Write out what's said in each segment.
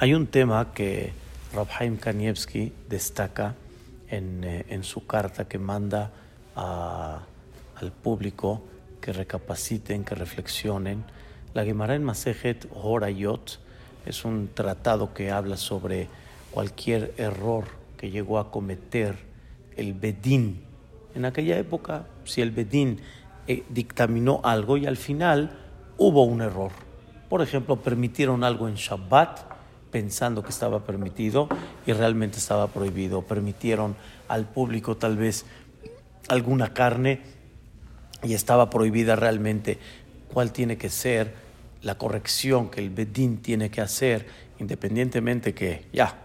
Hay un tema que Rabhaim Kanievski destaca en, eh, en, su carta que manda a, al público que recapaciten, que reflexionen. La Gemara en Masejet Horayot es un tratado que habla sobre cualquier error que llegó a cometer el Bedín. En aquella época, si el Bedín eh, dictaminó algo y al final hubo un error. Por ejemplo, permitieron algo en Shabbat pensando que estaba permitido y realmente estaba prohibido. Permitieron al público tal vez alguna carne y estaba prohibida realmente. ¿Cuál tiene que ser la corrección que el Bedín tiene que hacer, independientemente que ya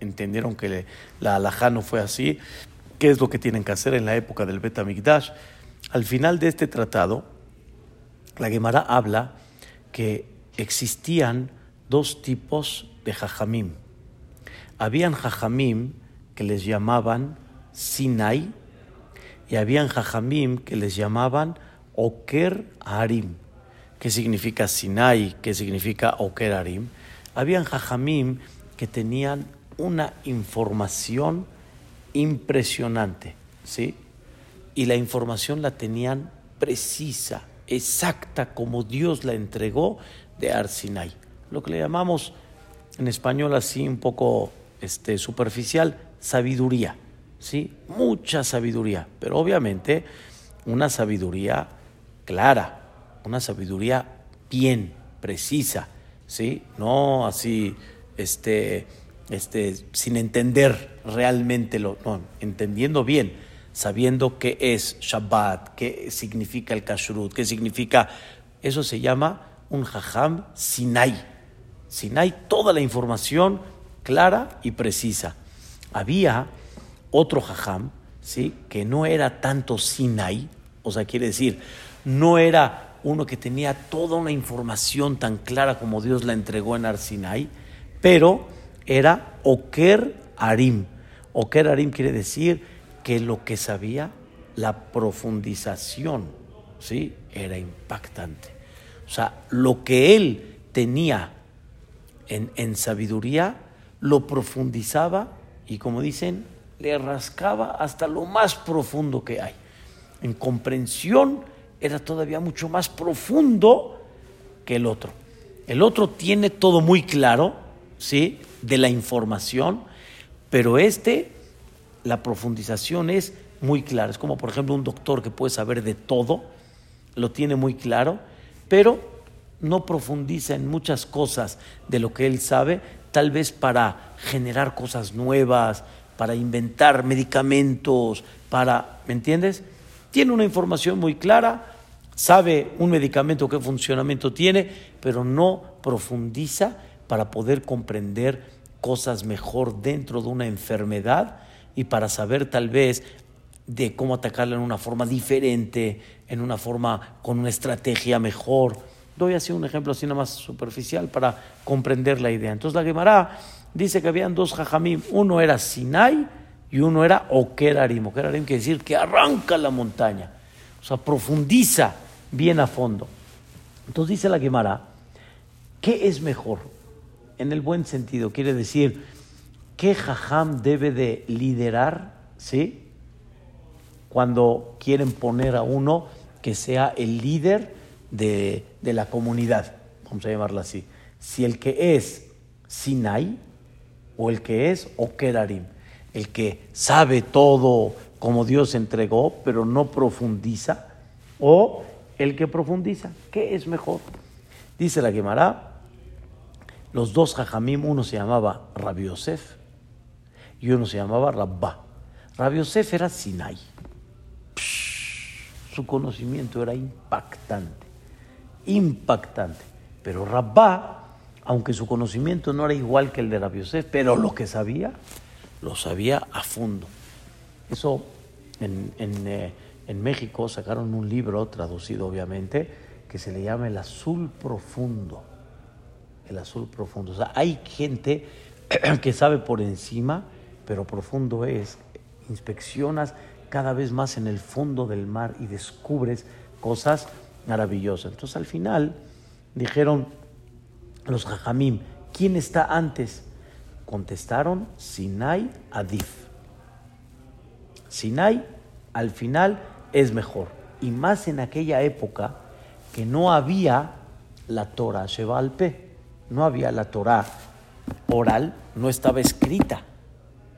entendieron que la alajá no fue así? ¿Qué es lo que tienen que hacer en la época del Bet Amigdash? Al final de este tratado, la Gemara habla que existían dos tipos de jajamim. Habían jajamim que les llamaban Sinai y habían jajamim que les llamaban Oker Harim. ¿Qué significa Sinai? ¿Qué significa Oker Harim? Habían jajamim que tenían una información impresionante, ¿sí? Y la información la tenían precisa, exacta, como Dios la entregó de Arsinai. Lo que le llamamos en español así un poco este, superficial, sabiduría, ¿sí? Mucha sabiduría, pero obviamente una sabiduría clara, una sabiduría bien, precisa, ¿sí? No así, este, este, sin entender realmente lo, no, entendiendo bien, sabiendo qué es Shabbat, qué significa el Kashrut, qué significa, eso se llama un Jajam Sinai Sinai toda la información clara y precisa. Había otro jajam, ¿sí? que no era tanto Sinai, o sea, quiere decir, no era uno que tenía toda una información tan clara como Dios la entregó en Arsinai, pero era Oker Arim. Oker Arim quiere decir que lo que sabía, la profundización, ¿sí? era impactante. O sea, lo que él tenía en, sabiduría, lo profundizaba y como dicen, le rascaba hasta lo más profundo que hay. En comprensión era todavía mucho más profundo que el otro. El otro tiene todo muy claro, ¿sí? De la información, pero este, la profundización es muy clara. Es como, por ejemplo, un doctor que puede saber de todo, lo tiene muy claro, pero no profundiza en muchas cosas de lo que él sabe, tal vez para generar cosas nuevas, para inventar medicamentos, para, ¿me entiendes? Tiene una información muy clara, sabe un medicamento qué funcionamiento tiene, pero no profundiza para poder comprender cosas mejor dentro de una enfermedad y para saber tal vez de cómo atacarla en una forma diferente, en una forma con una estrategia mejor. Doy así un ejemplo así nada más superficial para comprender la idea. Entonces la Gemara dice que habían dos jajamim, uno era Sinai y uno era Okerarim. Okerarim quiere decir que arranca la montaña, o sea, profundiza bien a fondo. Entonces dice la Gemara, ¿qué es mejor? En el buen sentido, quiere decir, ¿qué jajam debe de liderar? ¿Sí? Cuando quieren poner a uno que sea el líder de, la comunidad, vamos a llamarla así. Si el que es Sinai o el que es Okerarim, el que sabe todo como Dios entregó, pero no profundiza, o el que profundiza, ¿qué es mejor? Dice la Gemara, los dos jajamim, uno se llamaba Rabbi Yosef y uno se llamaba Rabba. Rabbi Yosef era Sinai. su conocimiento era impactante impactante. Pero Rabba, aunque su conocimiento no era igual que el de Rabbi Yosef, pero lo que sabía, lo sabía a fondo. Eso en, eh, en, México sacaron un libro, traducido obviamente, que se le llama El Azul Profundo. El Azul Profundo. O sea, hay gente que sabe por encima, pero profundo es. Inspeccionas cada vez más en el fondo del mar y descubres cosas maravillosa. Entonces al final dijeron los jajamim, ¿quién está antes? Contestaron Sinai Adif. Sinai al final es mejor. Y más en aquella época que no había la Torah Shebalpe, no había la Torah oral, no estaba escrita.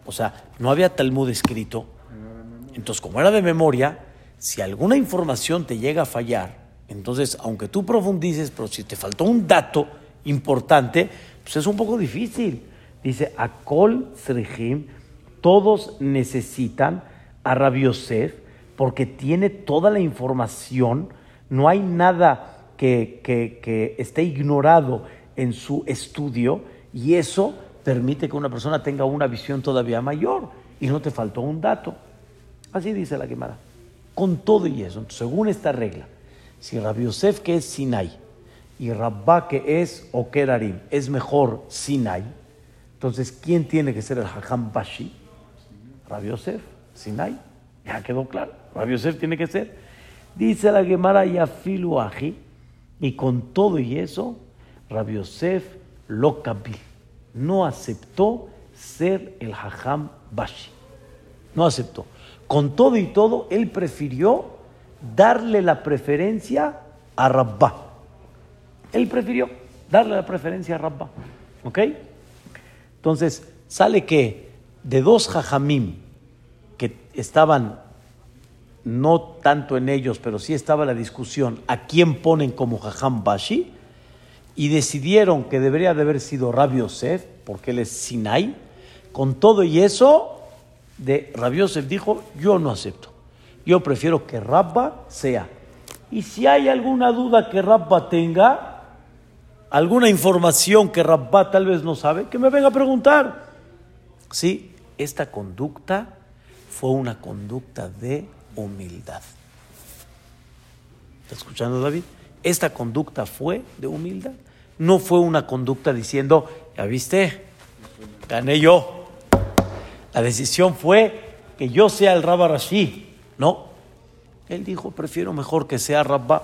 O sea, no había Talmud escrito. Entonces, como era de memoria, si alguna información te llega a fallar, entonces, aunque tú profundices, pero si te faltó un dato importante, pues es un poco difícil. Dice, Akol Srihim, todos necesitan a Rabbi porque tiene toda la información, no hay nada que, que esté ignorado en su estudio y eso permite que una persona tenga una visión todavía mayor y no te faltó un dato. Así dice la Gemara. Con todo y eso, según esta regla, si Rabbi Yosef que es Sinai y Rabba que es Okerarim es mejor Sinai, entonces ¿quién tiene que ser el Hakam Bashi? Rabbi Yosef, Sinai. Ya quedó claro. Rabbi Yosef tiene que ser. Dice la Gemara Yafilu Aji, y con todo y eso, Rabbi Yosef lo no aceptó ser el Hajam Bashi. No aceptó. Con todo y todo, él prefirió darle la preferencia a Rabba. Él prefirió darle la preferencia a Rabba. ¿Ok? Entonces, sale que de dos Jajamim que estaban, no tanto en ellos, pero sí estaba la discusión a quién ponen como Jajam Bashi, y decidieron que debería de haber sido Rabbi Yosef, porque él es Sinai, con todo y eso, de Rabbi Yosef dijo, yo no acepto, yo prefiero que Rabba sea. Y si hay alguna duda que Rabba tenga, alguna información que Rabba tal vez no sabe, que me venga a preguntar. Sí, esta conducta fue una conducta de humildad. ¿Está escuchando David? Esta conducta fue de humildad. No fue una conducta diciendo, ya viste, gané yo. La decisión fue que yo sea el Rabba Rashi. No. Él dijo, prefiero mejor que sea Rabba.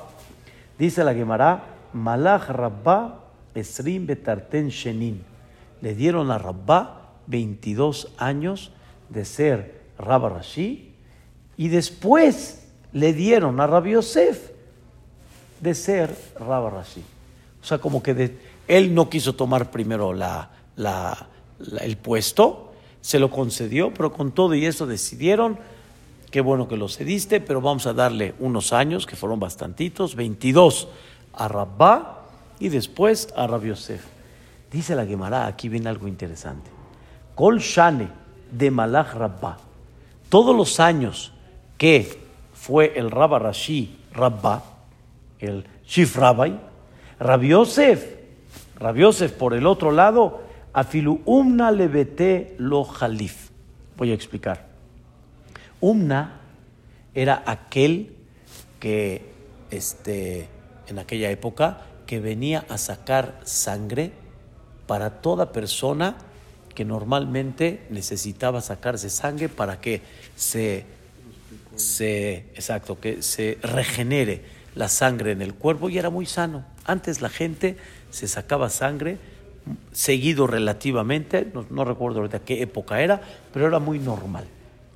Dice la Gemara, Malach Rabba Esrim Betarten Shenin. Le dieron a Rabba 22 años de ser Rabba Rashi y después le dieron a Rabbi Yosef de ser Rabba Rashi. O sea, como que él no quiso tomar primero la, el puesto, se lo concedió, pero con todo y eso decidieron, qué bueno que lo cediste, pero vamos a darle unos años, que fueron bastantitos, 22 a Rabba y después a Rabbi Yosef. Dice la Gemara, aquí viene algo interesante. Kol Shane de Malach Rabba, todos los años que fue el Rabba Rashi Rabba, el Shif Rabbi, Rabbi Yosef, por el otro lado, afilu umna levete lo jalif. Voy a explicar. Umna era aquel que este, en aquella época que venía a sacar sangre para toda persona que normalmente necesitaba sacarse sangre para que se, se, exacto, que se regenere la sangre en el cuerpo y era muy sano. Antes la gente se sacaba sangre seguido relativamente, no, recuerdo ahorita qué época era, pero era muy normal.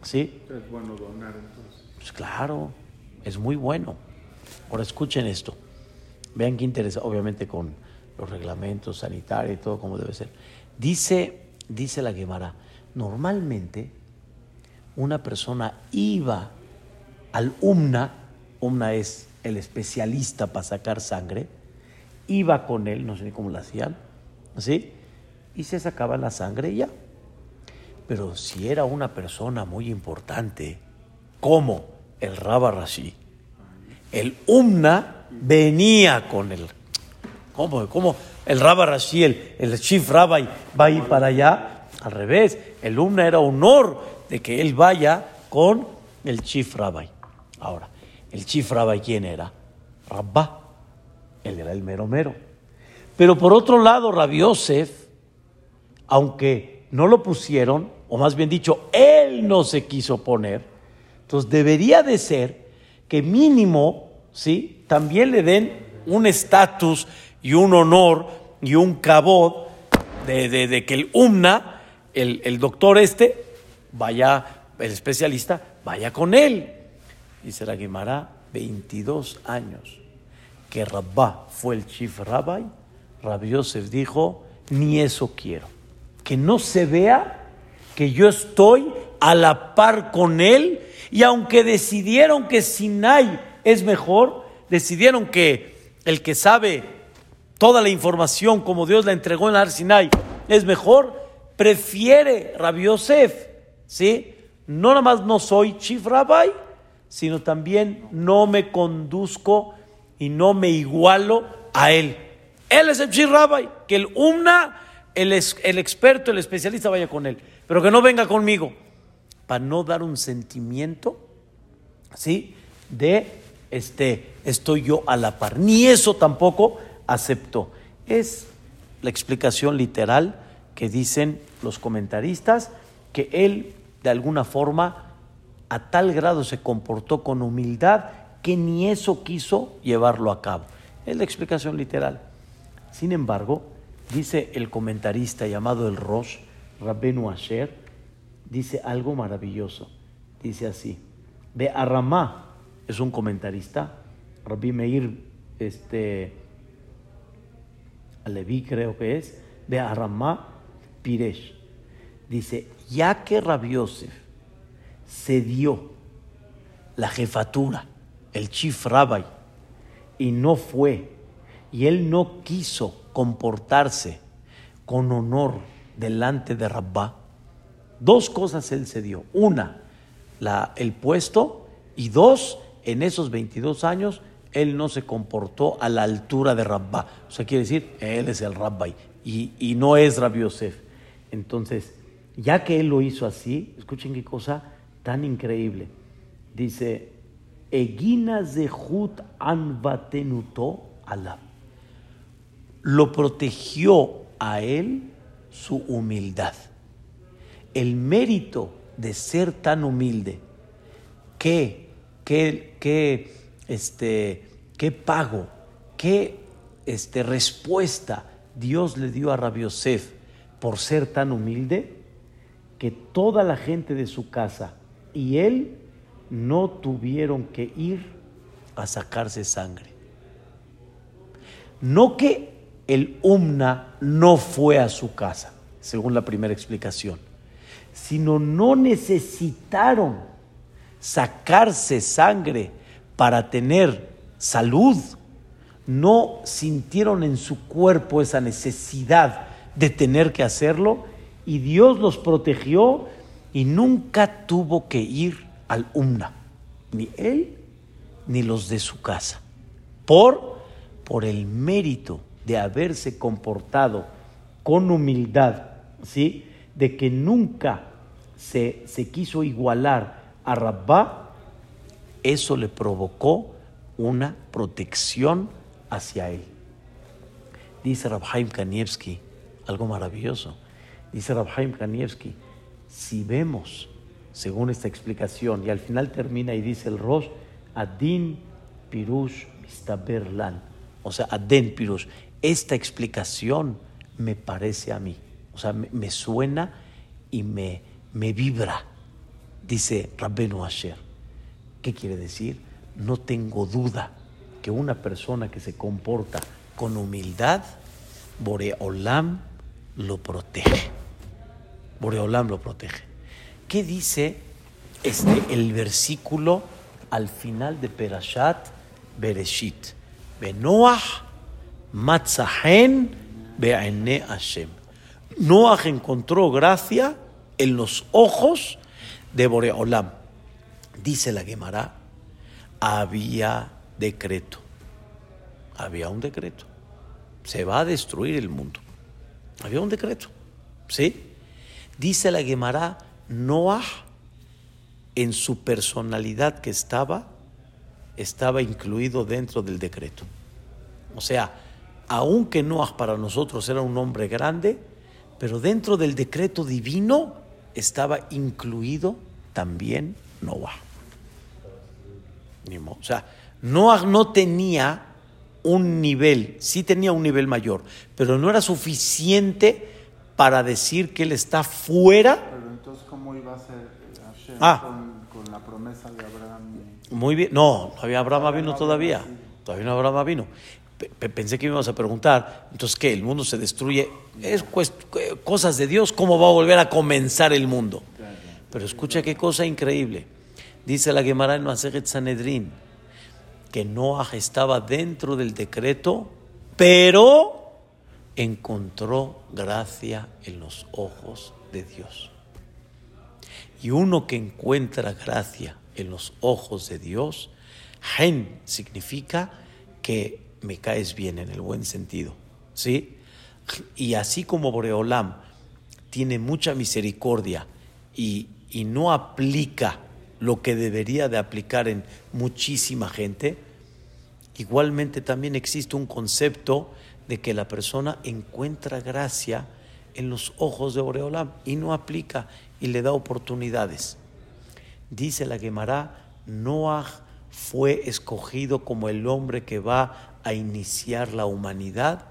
¿Sí? Es bueno donar entonces. Pues claro, es muy bueno. Ahora escuchen esto. Vean qué interesa, obviamente con los reglamentos sanitarios y todo como debe ser. Dice, dice la Guemara, normalmente una persona iba al UMNA, UMNA es el especialista para sacar sangre, iba con él, no sé ni cómo lo hacían, ¿sí? Y se sacaba la sangre y ya. Pero si era una persona muy importante, como el Rabba Rashi, el Umna venía con él. ¿Cómo? ¿Cómo? El Rabba Rashi, el, el Chief Rabbi, va a ir para allá. Al revés, el Umna era honor de que él vaya con el Chief Rabbi. Ahora, el chief rabbi, ¿quién era? Rabba. Él era el mero mero. Pero por otro lado, Rabbi Yosef, aunque no lo pusieron, o más bien dicho, él no se quiso poner, entonces debería de ser que mínimo, ¿sí? También le den un estatus y un honor y un cabot de, de- que el UMNA, el, el doctor este, vaya, el especialista, vaya con él. Dice la Guimara, 22 años que Rabbá fue el chief rabbi, Rabbi Yosef dijo, ni eso quiero. Que no se vea que yo estoy a la par con él y aunque decidieron que Sinai es mejor, decidieron que el que sabe toda la información como Dios la entregó en el Sinai es mejor, prefiere Rabbi Yosef, ¿sí? No nada más no soy chief rabbi, sino también no me conduzco y no me igualo a él. Él es el chief rabbi, que el umna, el, el experto, el especialista vaya con él, pero que no venga conmigo, para no dar un sentimiento, ¿sí? De este, estoy yo a la par. Ni eso tampoco aceptó. Es la explicación literal que dicen los comentaristas, que él de alguna forma a tal grado se comportó con humildad que ni eso quiso llevarlo a cabo. Es la explicación literal. Sin embargo, dice el comentarista llamado el Rosh, Rabbenu Asher, dice algo maravilloso. Dice así, de Aramá, es un comentarista, Rabbi Meir, este, Alevi creo que es, de Aramá Piresh. Dice, ya que Rabbi Yosef cedió la jefatura, el chief rabbi, y no fue, y él no quiso comportarse con honor delante de Rabbá, dos cosas él se dio. Una, la, el puesto, y dos, en esos 22 años, él no se comportó a la altura de Rabbá. O sea, quiere decir, él es el Rabbi y, y no es Rabbi Yosef. Entonces, ya que él lo hizo así, escuchen qué cosa tan increíble. Dice, Egina zehut anvatenuto alab. Lo protegió a él su humildad. El mérito de ser tan humilde, qué, qué, qué, este, qué pago, qué este, respuesta Dios le dio a Rabbi Yosef por ser tan humilde, que toda la gente de su casa y él no tuvieron que ir a sacarse sangre. No que el Umna no fue a su casa, según la primera explicación, sino no necesitaron sacarse sangre para tener salud. No sintieron en su cuerpo esa necesidad de tener que hacerlo y Dios los protegió y nunca tuvo que ir al Umna, ni él ni los de su casa, por, por el mérito de haberse comportado con humildad, ¿sí? de que nunca se, se quiso igualar a Rabbá, eso le provocó una protección hacia él. Dice Rabhaim Kanievski, algo maravilloso. Dice Rabhaim Kanievski, si vemos, según esta explicación, y al final termina y dice el Rosh, Adin Pirush Mistaberlan, o sea, Adén Pirush, esta explicación me parece a mí, o sea, me, suena y me, vibra, dice Rabbenu Asher. ¿Qué quiere decir? No tengo duda que una persona que se comporta con humildad, Boreolam lo protege. Boreolam lo protege. ¿Qué dice este, el versículo al final de Perashat Bereshit? Benoach matzahen be'ene Hashem. Noach encontró gracia en los ojos de Boreolam. Dice la Gemara, había decreto. Había un decreto. Se va a destruir el mundo. Había un decreto. ¿Sí? Dice la Gemara, Noah, en su personalidad que estaba, estaba incluido dentro del decreto. O sea, aunque Noah para nosotros era un hombre grande, pero dentro del decreto divino estaba incluido también Noah. O sea, Noah no tenía un nivel, sí tenía un nivel mayor, pero no era suficiente para decir que él está fuera. Pero entonces, ¿cómo iba a ser Hashem Ah. con, con la promesa de Abraham? Muy bien, no, todavía Abraham vino todavía. Todavía no Abraham vino. Pe- pe- Pensé que íbamos a preguntar, entonces, ¿qué? ¿El mundo se destruye? ¿Es eh, cosas de Dios? ¿Cómo va a volver a comenzar el mundo? Pero escucha qué cosa increíble. Dice la Gemara en Maseret Sanedrín que Noah estaba dentro del decreto, pero encontró gracia en los ojos de Dios. Y uno que encuentra gracia en los ojos de Dios, gen significa que me caes bien en el buen sentido, ¿sí? Y así como Boreolam tiene mucha misericordia y, y no aplica lo que debería de aplicar en muchísima gente, igualmente también existe un concepto de que la persona encuentra gracia en los ojos de Boreolam y no aplica y le da oportunidades. Dice la Gemara, Noah fue escogido como el hombre que va a iniciar la humanidad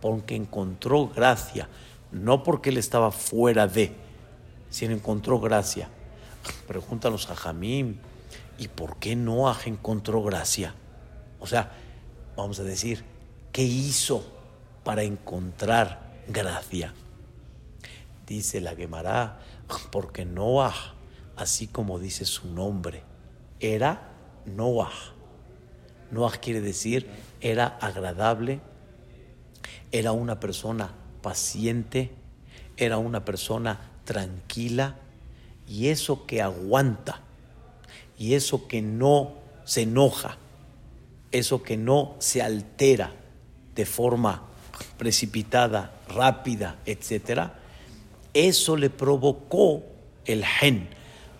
porque encontró gracia, no porque él estaba fuera de, sino encontró gracia. Preguntan los Jajamim, ¿y por qué Noah encontró gracia? O sea, vamos a decir, ¿qué hizo para encontrar gracia? Dice la Gemara, porque Noah, así como dice su nombre, era Noah. Noah quiere decir, era agradable, era una persona paciente, era una persona tranquila, y eso que aguanta, y eso que no se enoja, eso que no se altera de forma precipitada, rápida, etcétera, eso le provocó el gen.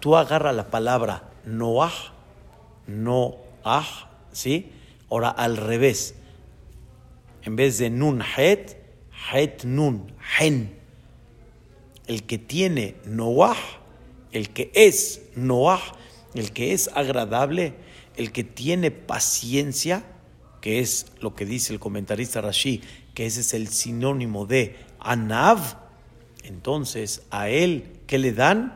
Tú agarra la palabra Noah, Noah, ¿sí? Ahora al revés. En vez de nun het, het nun, gen. El que tiene Noah, el que es Noah, el que es agradable, el que tiene paciencia, que es lo que dice el comentarista Rashi, que ese es el sinónimo de Anav, entonces a él, ¿qué le dan?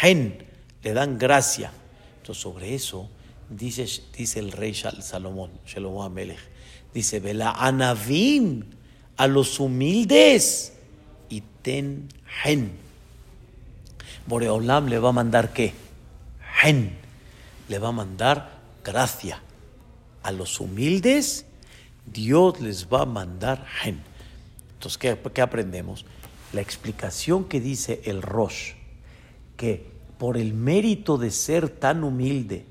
Gen, le dan gracia. Entonces sobre eso dice, dice el rey Salomón, Shlomo Amelech, dice, vela anavim, a los humildes, y ten gen. Boreolam le va a mandar qué? Gen, le va a mandar gracia. A los humildes, Dios les va a mandar gen. Entonces, ¿qué, qué aprendemos? La explicación que dice el Rosh, que por el mérito de ser tan humilde,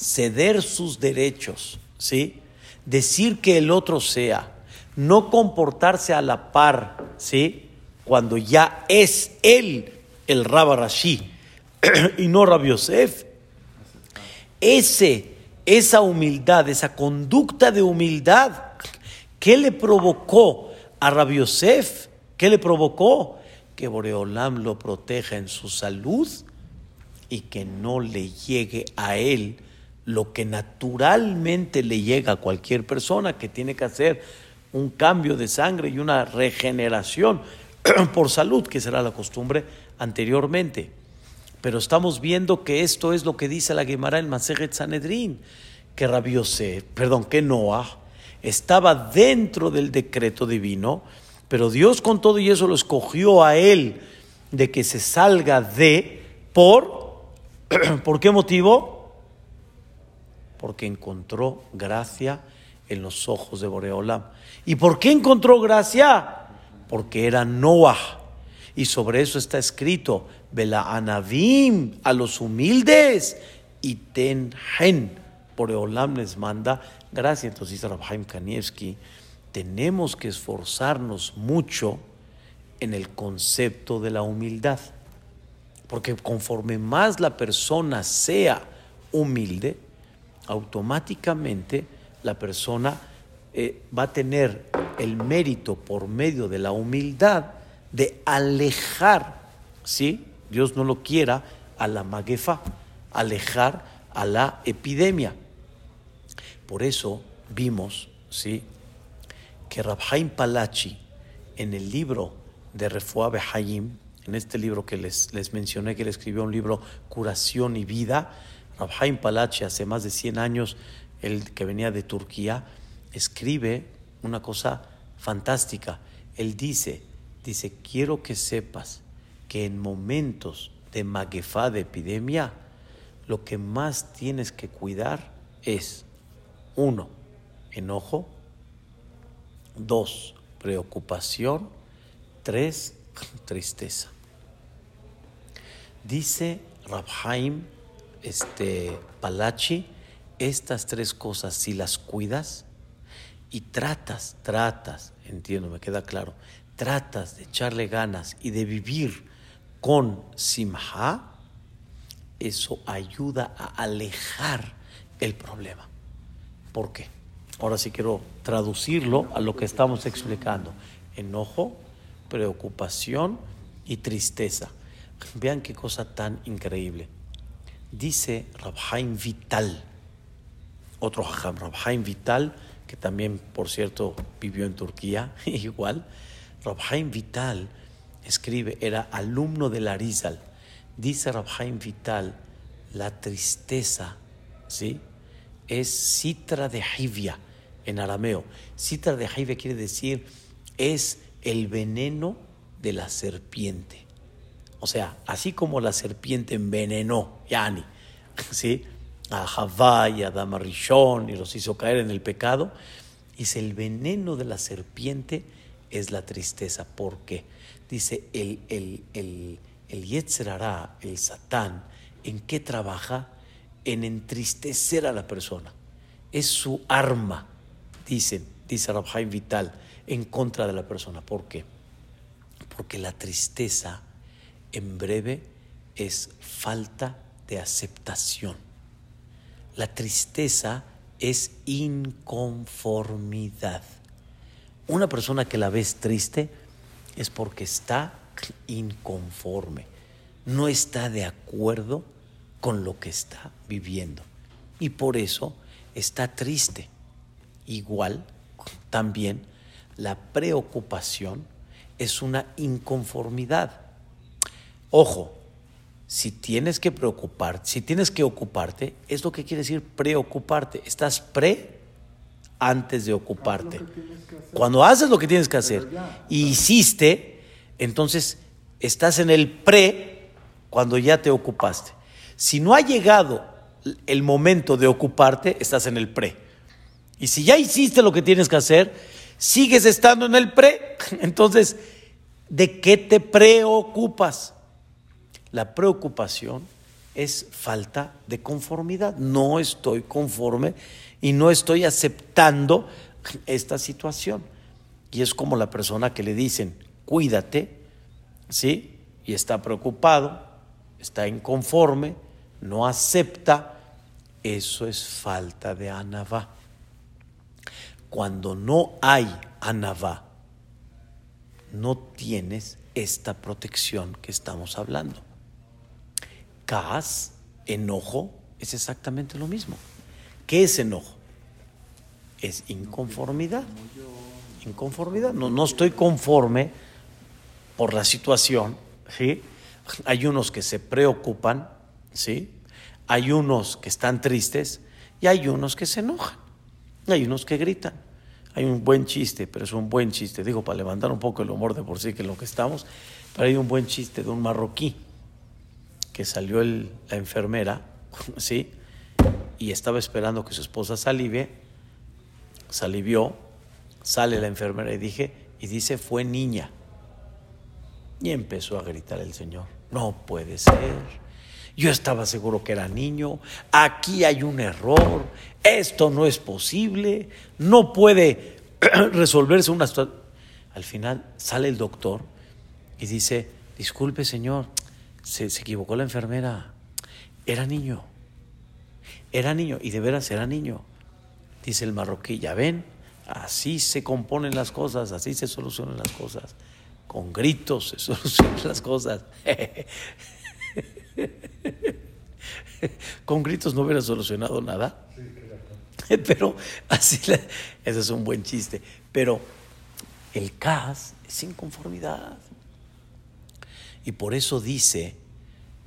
ceder sus derechos, ¿sí? Decir que el otro sea, no comportarse a la par, ¿sí? Cuando ya es él el Rabba Rashi y no Rabbi Yosef, ese, esa humildad, esa conducta de humildad, ¿qué le provocó a Rabbi Yosef? ¿Qué le provocó? Que Boreolam lo proteja en su salud y que no le llegue a él lo que naturalmente le llega a cualquier persona que tiene que hacer un cambio de sangre y una regeneración por salud, que será la costumbre anteriormente. Pero estamos viendo que esto es lo que dice la Gemara en Maseret Sanedrín, que Rabbi Yosef, perdón, que Noah estaba dentro del decreto divino, pero Dios con todo y eso lo escogió a él de que se salga de por ¿por qué motivo? Porque encontró gracia en los ojos de Boreolam. ¿Y por qué encontró gracia? Porque era Noah. Y sobre eso está escrito, Vela Anavim, a los humildes, y ten gen. Boreolam les manda gracia. Entonces dice Rabhaim Kanievski, tenemos que esforzarnos mucho en el concepto de la humildad. Porque conforme más la persona sea humilde, automáticamente la persona eh, va a tener el mérito por medio de la humildad de alejar, ¿sí? Dios no lo quiera, a la maguefa, alejar a la epidemia. Por eso vimos, ¿sí? Que Rabhaim Palachi, en el libro de Refuah Behayim, en este libro que les, les mencioné, que él escribió un libro Curación y Vida, Rabhaim Palachi, hace más de 100 años, el que venía de Turquía, escribe una cosa fantástica. Él dice, dice, quiero que sepas que en momentos de maguefá, de epidemia, lo que más tienes que cuidar es, uno, enojo, dos, preocupación, tres, tristeza. Dice Rabhaim este, Palachi, estas tres cosas, si las cuidas y tratas, tratas, entiendo, me queda claro, tratas de echarle ganas y de vivir con simha, eso ayuda a alejar el problema. ¿Por qué? Ahora sí quiero traducirlo a lo que estamos explicando. Enojo, preocupación y tristeza. Vean qué cosa tan increíble. Dice Rabhaim Vital, otro Hajam, Rabhaim Vital, que también, por cierto, vivió en Turquía, igual. Rabhaim Vital escribe, era alumno de Larizal. Dice Rabhaim Vital, la tristeza, ¿sí? Es citra de Hivia en arameo. Citra de Hivia quiere decir, es el veneno de la serpiente. O sea, así como la serpiente envenenó, Yani, ¿sí? a Javá y a Adama y los hizo caer en el pecado, dice el veneno de la serpiente es la tristeza. ¿Por qué? Dice el, el, el, el el Satán, ¿en qué trabaja? En entristecer a la persona. Es su arma, dicen, dice Rabhaim Vital, en contra de la persona. ¿Por qué? Porque la tristeza en breve es falta de aceptación. La tristeza es inconformidad. Una persona que la ves triste es porque está inconforme, no está de acuerdo con lo que está viviendo y por eso está triste. Igual también la preocupación es una inconformidad. Ojo, si tienes que preocuparte, si tienes que ocuparte, es lo que quiere decir preocuparte. Estás pre antes de ocuparte. Cuando haces lo que tienes que hacer y hiciste, entonces estás en el pre cuando ya te ocupaste. Si no ha llegado el momento de ocuparte, estás en el pre. Y si ya hiciste lo que tienes que hacer, sigues estando en el pre. Entonces, ¿de qué te preocupas? La preocupación es falta de conformidad. No estoy conforme y no estoy aceptando esta situación. Y es como la persona que le dicen, cuídate, ¿sí? Y está preocupado, está inconforme, no acepta. Eso es falta de anavá. Cuando no hay anavá, no tienes esta protección que estamos hablando. Kaas, enojo, es exactamente lo mismo. ¿Qué es enojo? Es inconformidad. Inconformidad. No, no estoy conforme por la situación. ¿sí? Hay unos que se preocupan, ¿sí? hay unos que están tristes y hay unos que se enojan. Hay unos que gritan. Hay un buen chiste, pero es un buen chiste. Digo, para levantar un poco el humor de por sí, que es lo que estamos. Pero hay un buen chiste de un marroquí que salió la enfermera, ¿sí? Y estaba esperando que su esposa salive, salivió, sale la enfermera y dije, y dice, fue niña. Y empezó a gritar el Señor, no puede ser. Yo estaba seguro que era niño, aquí hay un error, esto no es posible, no puede resolverse una situación. Al final sale el doctor y dice, disculpe señor, se, equivocó la enfermera. Era niño. Era niño. Y de veras era niño. Dice el marroquí, ya ven, así se componen las cosas, así se solucionan las cosas. Con gritos se solucionan las cosas. Con gritos no hubiera solucionado nada. Pero así, eso es un buen chiste. Pero el CAS es inconformidad. Y por eso dice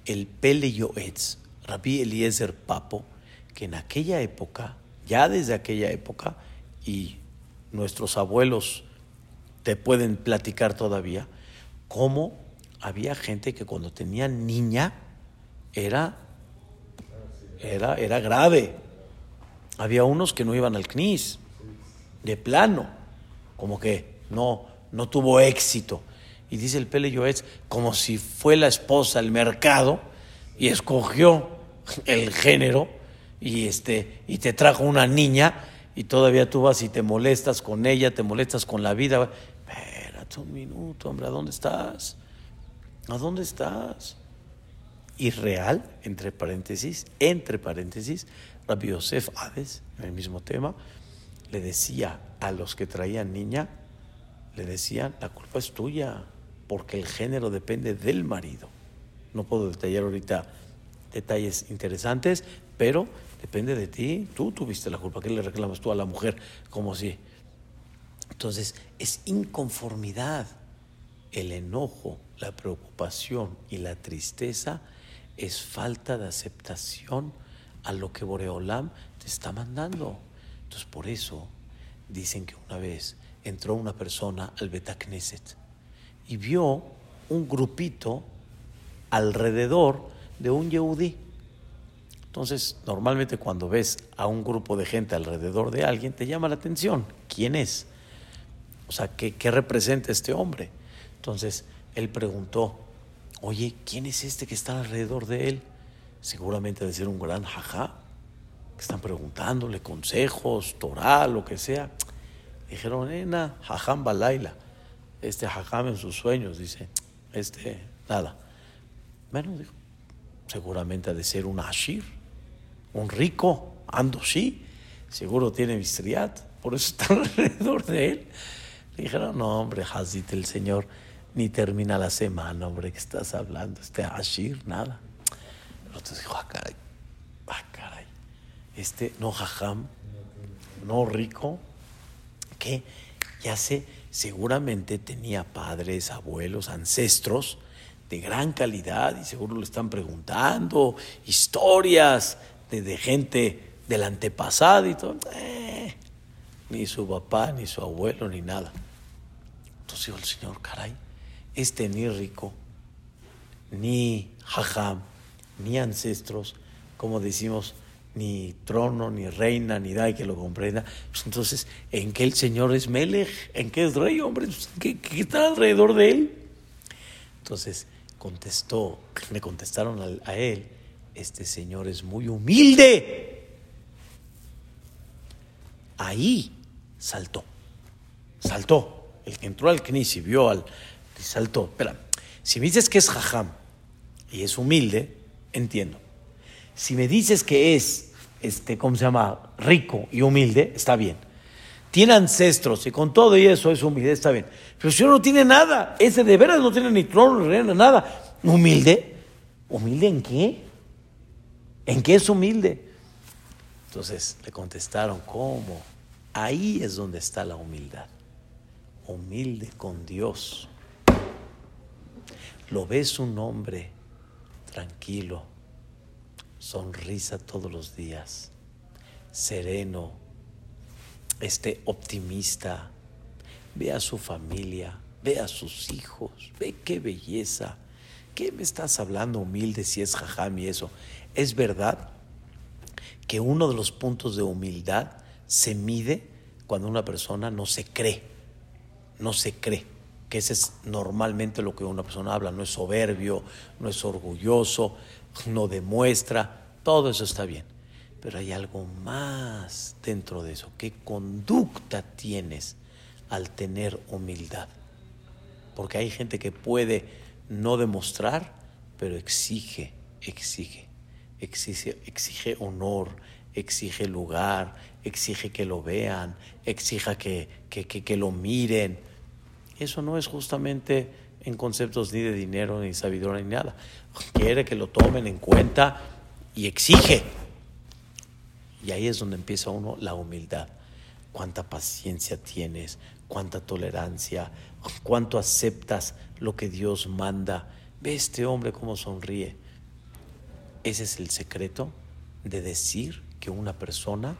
el Pele Yoetz, Rabbi Eliezer Papo, que en aquella época, ya desde aquella época, y nuestros abuelos te pueden platicar todavía, cómo había gente que cuando tenía niña era, era, era grave. Había unos que no iban al CNIS, de plano, como que no, no tuvo éxito. Y dice el Pele Yoetz, como si fue la esposa al mercado y escogió el género y, este, y te trajo una niña y todavía tú vas y te molestas con ella, te molestas con la vida. Espérate un minuto, hombre, ¿a dónde estás? ¿A dónde estás? Irreal, entre paréntesis, entre paréntesis, Rabbi Yosef Hades, en el mismo tema, le decía a los que traían niña, le decían, la culpa es tuya, porque el género depende del marido. No puedo detallar ahorita detalles interesantes, pero depende de ti. Tú tuviste la culpa. ¿Qué le reclamas tú a la mujer? Como si. Entonces, es inconformidad. El enojo, la preocupación y la tristeza es falta de aceptación a lo que Boreolam te está mandando. Entonces, por eso dicen que una vez entró una persona al Betacneset y vio un grupito alrededor de un Yehudí. Entonces, normalmente cuando ves a un grupo de gente alrededor de alguien, te llama la atención. ¿Quién es? O sea, ¿qué, qué representa este hombre? Entonces, él preguntó, oye, ¿quién es este que está alrededor de él? Seguramente de ser un gran jajá, que están preguntándole consejos, Torah, lo que sea. Dijeron, nena, jajam balaila. Este jajam en sus sueños, dice, este, nada. Bueno, dijo, seguramente ha de ser un ashir, un rico, ando sí, seguro tiene mistriat, por eso está alrededor de él. dijeron, no, hombre, Hazit, el Señor ni termina la semana, hombre, que estás hablando, este ashir, nada. Otro dijo, ah, caray, ah, caray, este no jajam, no rico, que ya sé, seguramente tenía padres, abuelos, ancestros, de gran calidad y seguro le están preguntando historias de, gente del antepasado y todo. Eh, ni su papá, ni su abuelo, ni nada. Entonces dijo el Señor, caray, este ni rico, ni jajam, ni ancestros, como decimos, ni trono, ni reina, ni da que lo comprenda. Pues entonces, ¿en qué el Señor es Melech? ¿En qué es rey, hombre? Pues, ¿Qué, ¿Qué, está alrededor de él? Entonces, contestó, le contestaron a, él, este señor es muy humilde. Ahí saltó, saltó. El que entró al Knis y vio al, saltó. Espera, si me dices que es jajam y es humilde, entiendo. Si me dices que es, este, ¿cómo se llama? Rico y humilde, está bien tiene ancestros y con todo y eso es humilde, está bien. Pero si uno no tiene nada, ese de veras no tiene ni trono, ni reina, nada. ¿Humilde? ¿Humilde en qué? ¿En qué es humilde? Entonces le contestaron, ¿cómo? Ahí es donde está la humildad. Humilde con Dios. Lo ves un hombre tranquilo, sonrisa todos los días, sereno, esté optimista, ve a su familia, ve a sus hijos, ve qué belleza. ¿Qué me estás hablando humilde si es jajam y eso? Es verdad que uno de los puntos de humildad se mide cuando una persona no se cree, no se cree, que ese es normalmente lo que una persona habla, no es soberbio, no es orgulloso, no demuestra, todo eso está bien. Pero hay algo más dentro de eso. ¿Qué conducta tienes al tener humildad? Porque hay gente que puede no demostrar, pero exige, exige, exige, exige honor, exige lugar, exige que lo vean, exija que, que, que, que lo miren. Eso no es justamente en conceptos ni de dinero, ni sabiduría, ni nada. Quiere que lo tomen en cuenta y exige. Y ahí es donde empieza uno la humildad. Cuánta paciencia tienes, cuánta tolerancia, cuánto aceptas lo que Dios manda. ve este hombre cómo sonríe. Ese es el secreto de decir que una persona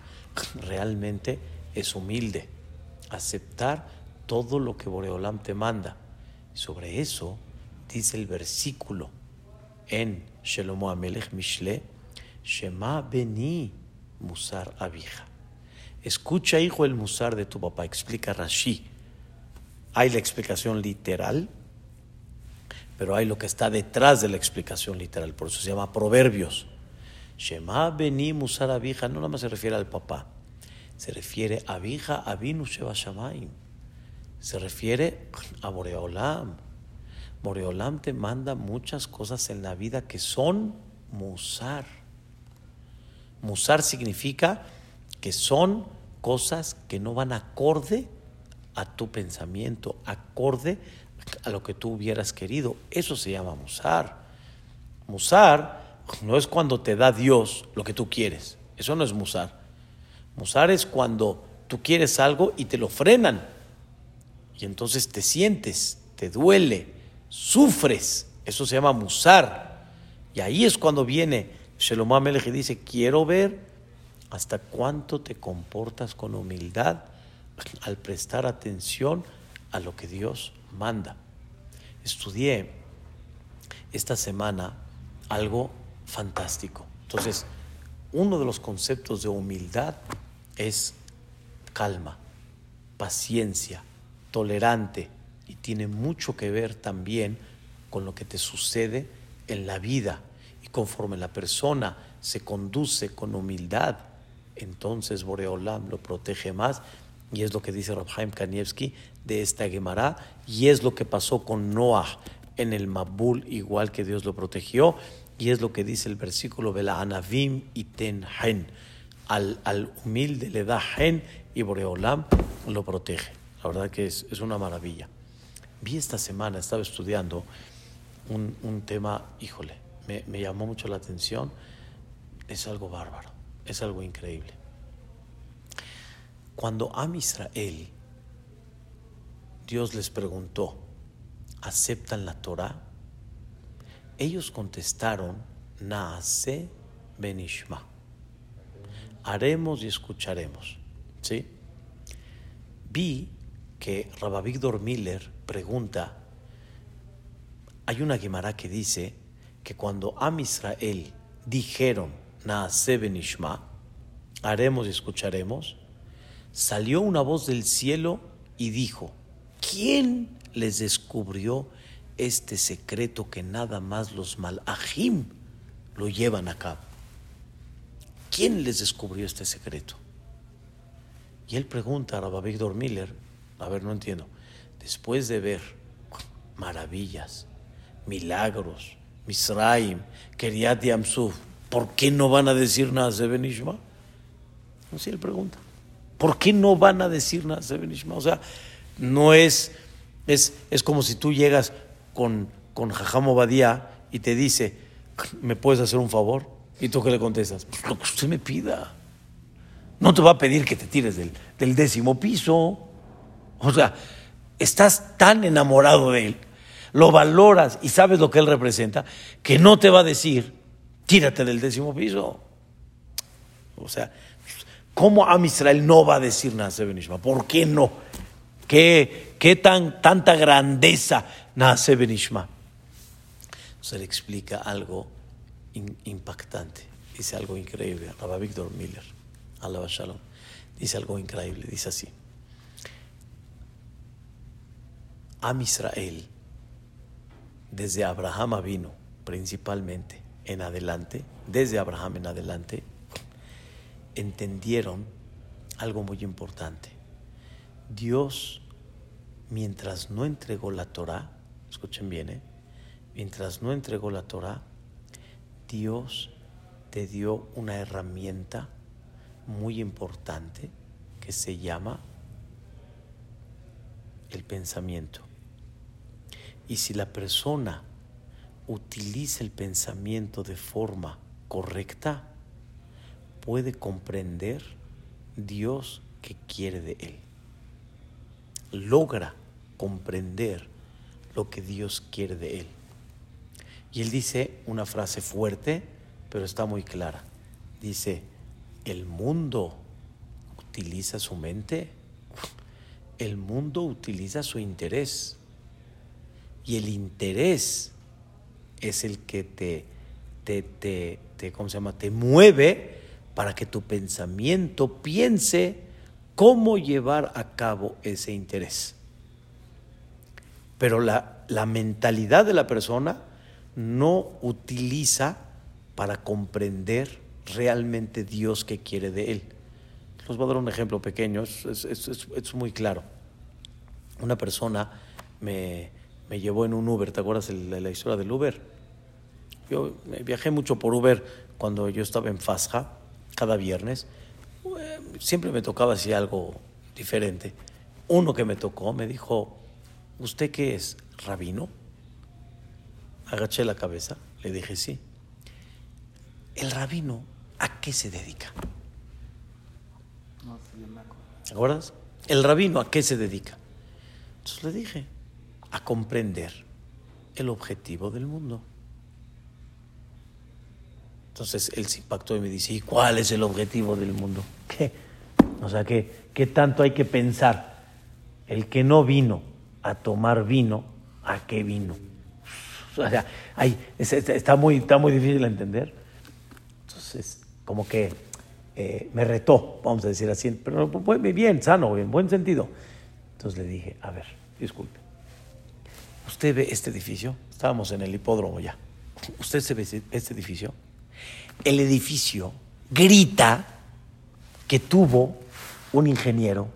realmente es humilde, aceptar todo lo que Boreolam te manda. Sobre eso dice el versículo en Shelomo Amelech Mishle, Shema Beni Musar Abija. Escucha, hijo, el Musar de tu papá, explica Rashi. Hay la explicación literal, pero hay lo que está detrás de la explicación literal, por eso se llama Proverbios. Shema Beni Musar Abija no nada más se refiere al papá, se refiere a Abija Abinu Sheba Shamayim. Se refiere a Boreolam. Boreolam te manda muchas cosas en la vida que son musar. Musar significa que son cosas que no van acorde a tu pensamiento, acorde a lo que tú hubieras querido. Eso se llama musar. Musar no es cuando te da Dios lo que tú quieres. Eso no es musar. Musar es cuando tú quieres algo y te lo frenan. Y entonces te sientes, te duele, sufres. Eso se llama musar. Y ahí es cuando viene Shalom Amelech y dice, quiero ver hasta cuánto te comportas con humildad al prestar atención a lo que Dios manda. Estudié esta semana algo fantástico. Entonces, uno de los conceptos de humildad es calma, paciencia, tolerante y tiene mucho que ver también con lo que te sucede en la vida. Y conforme la persona se conduce con humildad, entonces Boreolam lo protege más. Y es lo que dice Rabhaim Kanievski de esta Gemara. Y es lo que pasó con Noah en el Mabul, igual que Dios lo protegió. Y es lo que dice el versículo de la Anavim y Ten Al, al humilde le da Hen y Boreolam lo protege. La verdad que es, es una maravilla. Vi esta semana, estaba estudiando un, un tema, híjole, me, me llamó mucho la atención. Es algo bárbaro, es algo increíble. Cuando Am Israel, Dios les preguntó, ¿aceptan la Torah? Ellos contestaron, Naase Benishma. Haremos y escucharemos. ¿Sí? Vi que Rabba Víctor Miller pregunta, hay una Gemara que dice que cuando Am Israel dijeron, Naase Benishma, haremos y escucharemos, salió una voz del cielo y dijo, ¿quién les descubrió este secreto que nada más los malajim lo llevan a cabo? ¿Quién les descubrió este secreto? Y él pregunta a Rabba Víctor Miller, a ver, no entiendo, después de ver maravillas, milagros, Misraim, Keriat Yamsuf, ¿por qué no van a decir nada de Benishma? Así él pregunta. ¿Por qué no van a decir nada de Benishma? O sea, no es, es, es como si tú llegas con, con Badía y te dice, ¿me puedes hacer un favor? ¿Y tú qué le contestas? Pues lo que usted me pida. No te va a pedir que te tires del, del décimo piso. O sea, estás tan enamorado de él, lo valoras y sabes lo que él representa, que no te va a decir, tírate del décimo piso. O sea, ¿cómo Am Israel no va a decir Naase Benishma? ¿Por qué no? ¿Qué, qué tan, tanta grandeza Naase Benishma? Se le explica algo impactante, dice algo increíble, Rabbi Víctor Miller, Allah Shalom, dice algo increíble, dice así. Am Israel, desde Abraham vino principalmente en adelante, desde Abraham en adelante, entendieron algo muy importante. Dios, mientras no entregó la Torah, escuchen bien, ¿eh? mientras no entregó la Torah, Dios te dio una herramienta muy importante que se llama el pensamiento. Y si la persona utiliza el pensamiento de forma correcta, puede comprender Dios que quiere de él. Logra comprender lo que Dios quiere de él. Y él dice una frase fuerte, pero está muy clara. Dice, el mundo utiliza su mente, el mundo utiliza su interés. Y el interés es el que te, te, te, te, ¿cómo se llama? te mueve para que tu pensamiento piense cómo llevar a cabo ese interés. Pero la, la mentalidad de la persona no utiliza para comprender realmente Dios que quiere de él. Les voy a dar un ejemplo pequeño, es, es, es, es muy claro. Una persona me, me, llevó en un Uber, ¿te acuerdas de la historia del Uber? Yo viajé mucho por Uber cuando yo estaba en Fasja, cada viernes. Siempre me tocaba así algo diferente. Uno que me tocó me dijo, ¿usted qué es? ¿Rabino? Agaché la cabeza, le dije sí. El rabino, ¿a qué se dedica? ¿Te acuerdas? El rabino, ¿a qué se dedica? Entonces le dije, a comprender el objetivo del mundo. Entonces él se impactó y me dice, ¿y cuál es el objetivo del mundo? ¿Qué? O sea, ¿qué, ¿qué tanto hay que pensar? El que no vino a tomar vino, ¿a qué vino? O sea, hay, está, muy, está muy difícil de entender. Entonces, como que eh, me retó, vamos a decir así, pero bien, sano, en buen sentido. Entonces le dije, a ver, disculpe, ¿usted ve este edificio? Estábamos en el hipódromo ya. ¿Usted se ve este edificio? El edificio grita que tuvo un ingeniero,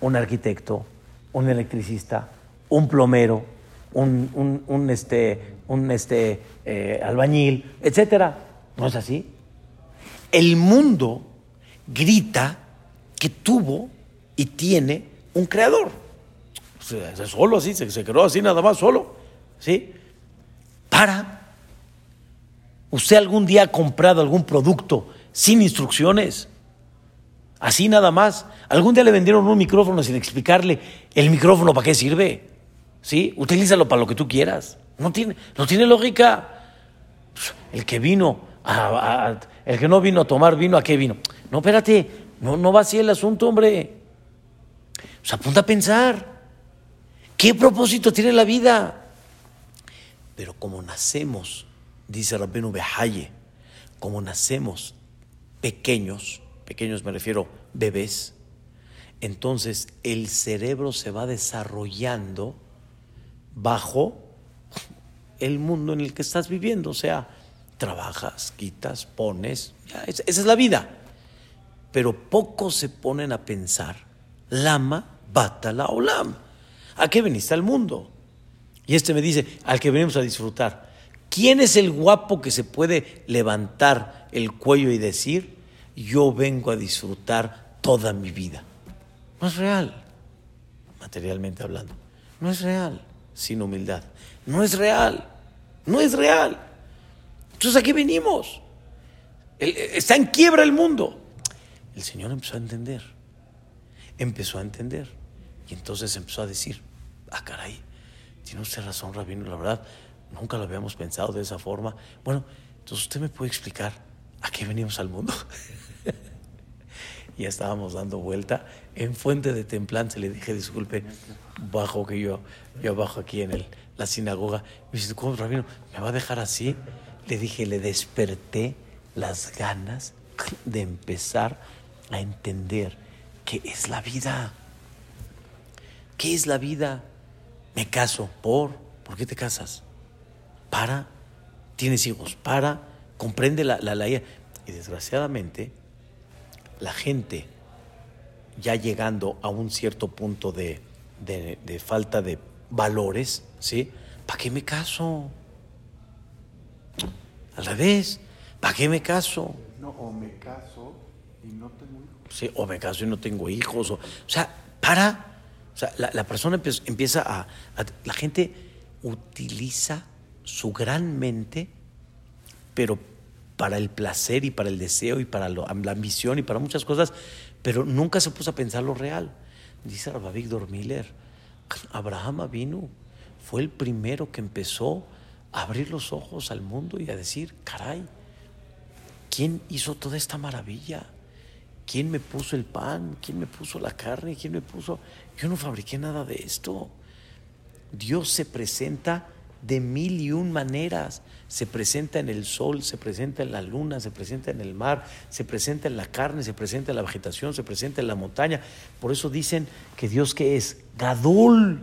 un arquitecto, un electricista, un plomero, un, este, un este, eh, albañil, etcétera. ¿No es así? El mundo grita que tuvo y tiene un creador. Solo así, se, creó así nada más, solo. ¿Sí? Para. ¿Usted algún día ha comprado algún producto sin instrucciones? Así nada más. Algún día le vendieron un micrófono sin explicarle el micrófono para qué sirve. ¿Sí? Utilízalo para lo que tú quieras. No tiene, no tiene lógica. El que vino, a, el que no vino a tomar vino, ¿a qué vino? No, espérate, no, no va así el asunto, hombre. Apunta a pensar. ¿Qué propósito tiene la vida? Pero como nacemos, dice Rabbenu Behaye, como nacemos pequeños, pequeños me refiero bebés, entonces el cerebro se va desarrollando bajo el mundo en el que estás viviendo. O sea, trabajas, quitas, pones, esa es la vida. Pero pocos se ponen a pensar, lama, bata la olam. ¿A qué veniste al mundo? Y este me dice, al que venimos a disfrutar. ¿Quién es el guapo que se puede levantar el cuello y decir, yo vengo a disfrutar toda mi vida? No es real, materialmente hablando. No es real sin humildad. No es real, no es real. Entonces aquí venimos. Está en quiebra el mundo. El Señor empezó a entender, empezó a entender. Y entonces empezó a decir, ah, caray, tiene usted razón, Rabino, la verdad, nunca lo habíamos pensado de esa forma. Bueno, entonces usted me puede explicar a qué venimos al mundo. ya estábamos dando vuelta en Fuente de Templanza. Le dije, disculpe, bajo que yo, yo bajo aquí en el, la sinagoga. Me dice, ¿cómo, Rabino? ¿Me va a dejar así? Le dije, le desperté las ganas de empezar a entender qué es la vida. ¿Qué es la vida? Me caso. ¿Por? ¿Por qué te casas? Para. Tienes hijos. Para. Comprende la, la, la Y desgraciadamente, la gente ya llegando a un cierto punto de, de, de falta de valores, ¿sí? ¿Para qué me caso? Al revés, ¿para qué me caso? No, o me caso y no tengo hijos. Sí, o me caso y no tengo hijos. O, o sea, para. O sea, la, persona empieza, a, La gente utiliza su gran mente, pero para el placer y para el deseo y para la ambición y para muchas cosas, pero nunca se puso a pensar lo real. Dice Rabbi Víctor Miller, Abraham vino, fue el primero que empezó a abrir los ojos al mundo y a decir, caray, ¿quién hizo toda esta maravilla? ¿Quién me puso el pan? ¿Quién me puso la carne? ¿Quién me puso? Yo no fabriqué nada de esto. Dios se presenta de mil y un maneras. Se presenta en el sol, se presenta en la luna, se presenta en el mar, se presenta en la carne, se presenta en la vegetación, se presenta en la montaña. Por eso dicen que Dios que es Gadol.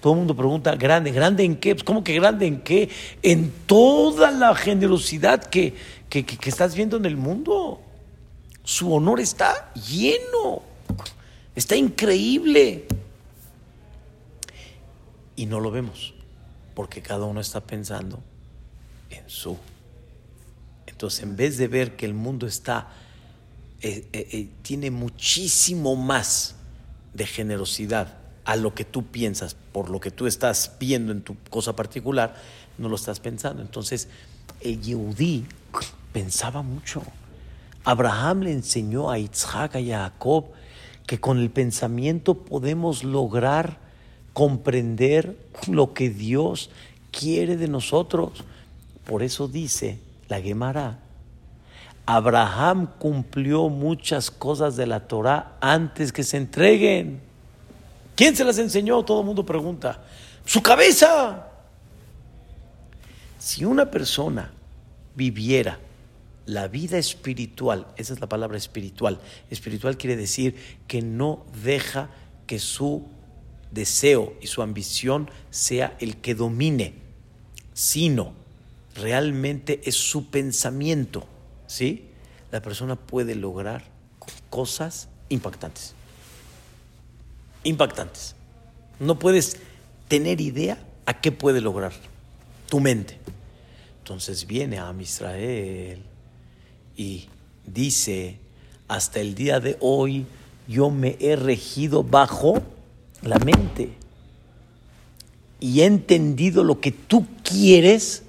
Todo el mundo pregunta, ¿grande? ¿Grande en qué? Pues, ¿Cómo que grande en qué? En toda la generosidad que, que, que estás viendo en el mundo. Su honor está lleno. Está increíble. Y no lo vemos porque cada uno está pensando en su. Entonces, en vez de ver que el mundo está, eh, eh, eh, tiene muchísimo más de generosidad a lo que tú piensas, por lo que tú estás viendo en tu cosa particular, no lo estás pensando. Entonces, el Yehudí pensaba mucho. Abraham le enseñó a Isaac y a Jacob que con el pensamiento podemos lograr comprender lo que Dios quiere de nosotros. Por eso dice la Gemara, Abraham cumplió muchas cosas de la Torah antes que se entreguen. ¿Quién se las enseñó? Todo el mundo pregunta. Su cabeza. Si una persona viviera la vida espiritual, esa es la palabra espiritual, espiritual quiere decir que no deja que su deseo y su ambición sea el que domine, sino realmente es su pensamiento, ¿sí? La persona puede lograr cosas impactantes. Impactantes. No puedes tener idea a qué puede lograr tu mente. Entonces viene a Israel y dice, hasta el día de hoy yo me he regido bajo la mente. Y he entendido lo que tú quieres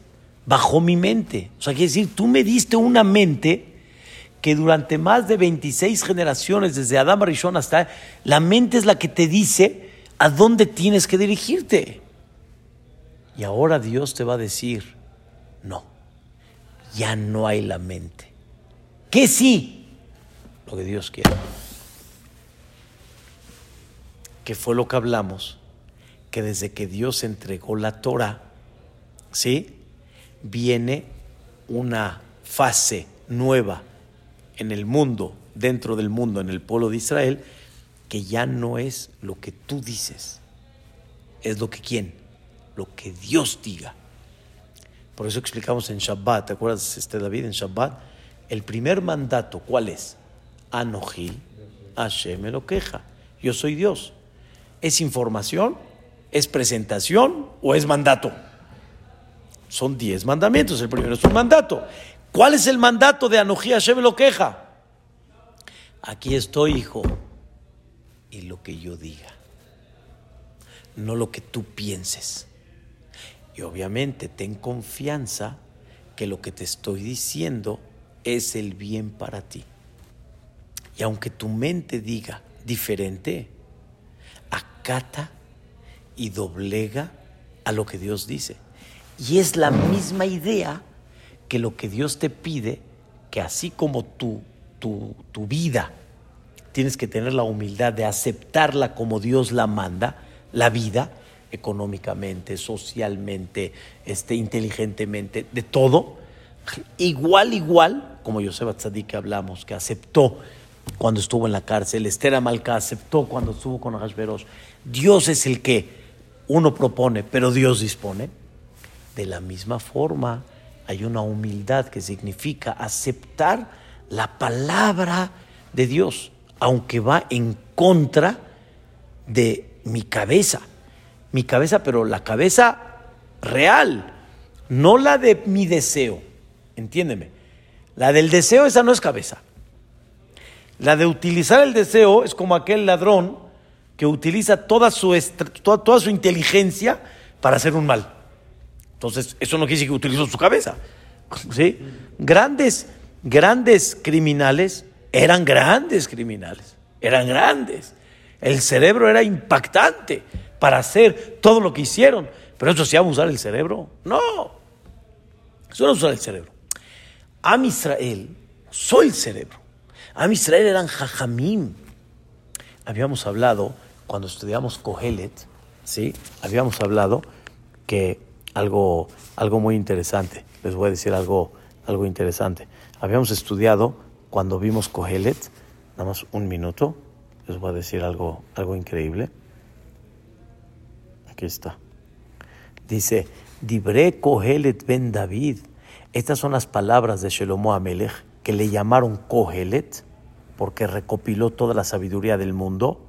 bajo mi mente. O sea, quiere decir, tú me diste una mente que durante más de 26 generaciones, desde Adam Rishon hasta la mente es la que te dice a dónde tienes que dirigirte. Y ahora Dios te va a decir, no, ya no hay la mente. Que sí, lo que Dios quiere que fue lo que hablamos, que desde que Dios entregó la Torah, ¿sí? Viene una fase nueva en el mundo, dentro del mundo, en el pueblo de Israel, que ya no es lo que tú dices, es lo que quién, lo que Dios diga. Por eso explicamos en Shabbat, ¿te acuerdas, este David, en Shabbat? El primer mandato, ¿cuál es? Anoji, Hashem me lo queja. Yo soy Dios. ¿Es información? ¿Es presentación o es mandato? Son diez mandamientos. El primero es un mandato. ¿Cuál es el mandato de Anojía Hashem lo queja? Aquí estoy, hijo, y lo que yo diga, no lo que tú pienses. Y obviamente ten confianza que lo que te estoy diciendo es el bien para ti. Y aunque tu mente diga diferente, acata y doblega a lo que Dios dice. Y es la misma idea que lo que Dios te pide, que así como tu, tu, tu vida tienes que tener la humildad de aceptarla como Dios la manda, la vida, económicamente, socialmente, este, inteligentemente, de todo, igual, igual, como Yosef Atzadik que hablamos, que aceptó cuando estuvo en la cárcel, Esther Amalcá aceptó cuando estuvo con Hashverosh. Dios es el que uno propone, pero Dios dispone. De la misma forma, hay una humildad que significa aceptar la palabra de Dios, aunque va en contra de mi cabeza. Mi cabeza, pero la cabeza real, no la de mi deseo. Entiéndeme. La del deseo, esa no es cabeza. La de utilizar el deseo es como aquel ladrón que utiliza toda su, toda, toda su inteligencia para hacer un mal. Entonces, eso no quiere decir que utilizó su cabeza. ¿Sí? Grandes, grandes criminales eran grandes criminales, eran grandes. El cerebro era impactante para hacer todo lo que hicieron. Pero eso sí, usar el cerebro. No, Eso no es usar el cerebro. Am Israel, soy el cerebro. Am Israel eran jajamim. Habíamos hablado, cuando estudiamos Kohelet, ¿sí? Habíamos hablado que algo, algo muy interesante, les voy a decir algo, algo interesante. Habíamos estudiado, cuando vimos Kohelet, nada más un minuto, les voy a decir algo, algo increíble. Aquí está. Dice, Dibre Kohelet ben David. Estas son las palabras de Shelomo Amelech que le llamaron Kohelet porque recopiló toda la sabiduría del mundo.